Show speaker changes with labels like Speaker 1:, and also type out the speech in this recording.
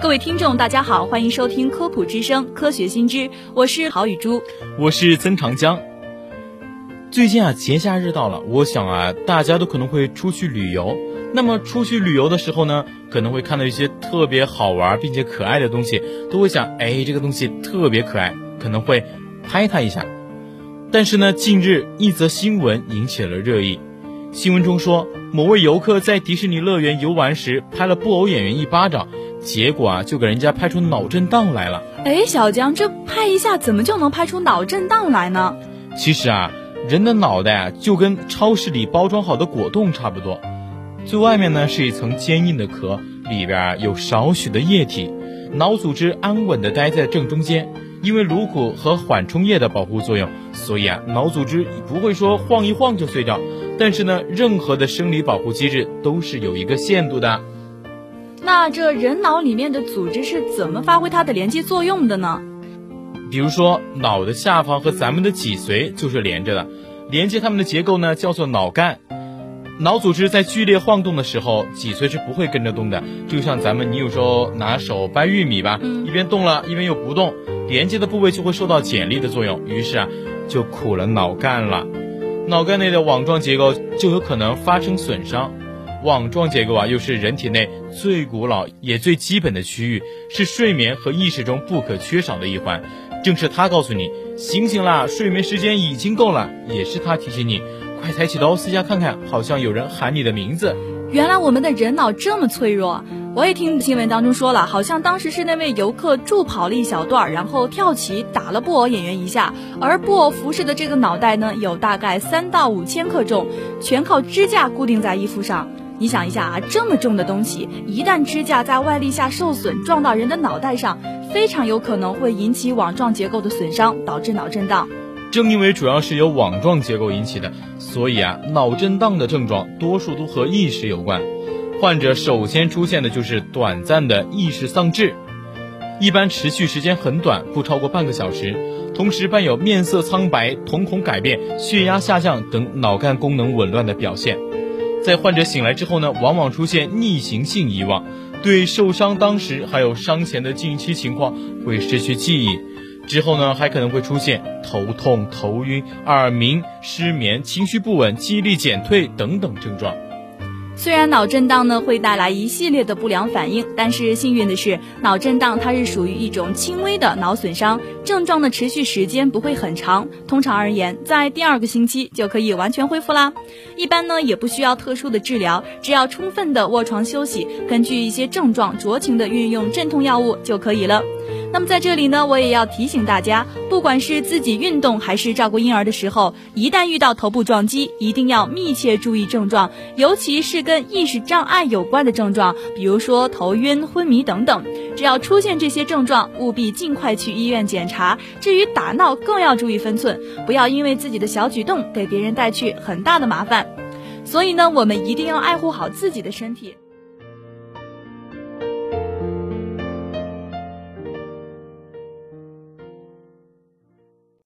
Speaker 1: 各位听众，大家好，欢迎收听科普之声，科学新知，我是郝雨珠，
Speaker 2: 我是曾长江。最近啊，节假日到了，我想啊，大家都可能会出去旅游。那么出去旅游的时候呢，可能会看到一些特别好玩并且可爱的东西，都会想，哎，这个东西特别可爱，可能会拍它一下。但是呢，近日一则新闻引起了热议。新闻中说，某位游客在迪士尼乐园游玩时拍了布偶演员一巴掌。结果啊，就给人家拍出脑震荡来了。
Speaker 1: 哎，小江，这拍一下怎么就能拍出脑震荡来呢？
Speaker 2: 其实啊，人的脑袋啊就跟超市里包装好的果冻差不多，最外面呢是一层坚硬的壳，里边有少许的液体，脑组织安稳地待在正中间。因为颅骨和缓冲液的保护作用，所以啊，脑组织不会说晃一晃就碎掉。但是呢，任何的生理保护机制都是有一个限度的。
Speaker 1: 那这人脑里面的组织是怎么发挥它的连接作用的呢？
Speaker 2: 比如说，脑的下方和咱们的脊髓就是连着的，连接它们的结构呢叫做脑干。脑组织在剧烈晃动的时候，脊髓是不会跟着动的。就像咱们，你有时候拿手掰玉米吧，一边动了，一边又不动，连接的部位就会受到剪力的作用，于是啊，就苦了脑干了。脑干内的网状结构就有可能发生损伤。网状结构啊，又是人体内最古老也最基本的区域，是睡眠和意识中不可缺少的一环。正是它告诉你醒醒啦，睡眠时间已经够了，也是它提醒你快抬起头四下看看，好像有人喊你的名字。
Speaker 1: 原来我们的人脑这么脆弱，我也听新闻当中说了，好像当时是那位游客助跑了一小段，然后跳起打了布偶演员一下，而布偶服饰的这个脑袋呢，有大概三到五千克重，全靠支架固定在衣服上。你想一下啊，这么重的东西，一旦支架在外力下受损，撞到人的脑袋上，非常有可能会引起网状结构的损伤，导致脑震荡。
Speaker 2: 正因为主要是由网状结构引起的，所以啊，脑震荡的症状多数都和意识有关。患者首先出现的就是短暂的意识丧志，一般持续时间很短，不超过半个小时，同时伴有面色苍白、瞳孔改变、血压下降等脑干功能紊乱的表现。在患者醒来之后呢，往往出现逆行性遗忘，对受伤当时还有伤前的近期情况会失去记忆，之后呢还可能会出现头痛、头晕、耳鸣、失眠、情绪不稳、记忆力减退等等症状。
Speaker 1: 虽然脑震荡呢会带来一系列的不良反应，但是幸运的是，脑震荡它是属于一种轻微的脑损伤，症状的持续时间不会很长，通常而言，在第二个星期就可以完全恢复啦。一般呢也不需要特殊的治疗，只要充分的卧床休息，根据一些症状酌情的运用镇痛药物就可以了。那么在这里呢，我也要提醒大家，不管是自己运动还是照顾婴儿的时候，一旦遇到头部撞击，一定要密切注意症状，尤其是跟意识障碍有关的症状，比如说头晕、昏迷等等。只要出现这些症状，务必尽快去医院检查。至于打闹，更要注意分寸，不要因为自己的小举动给别人带去很大的麻烦。所以呢，我们一定要爱护好自己的身体。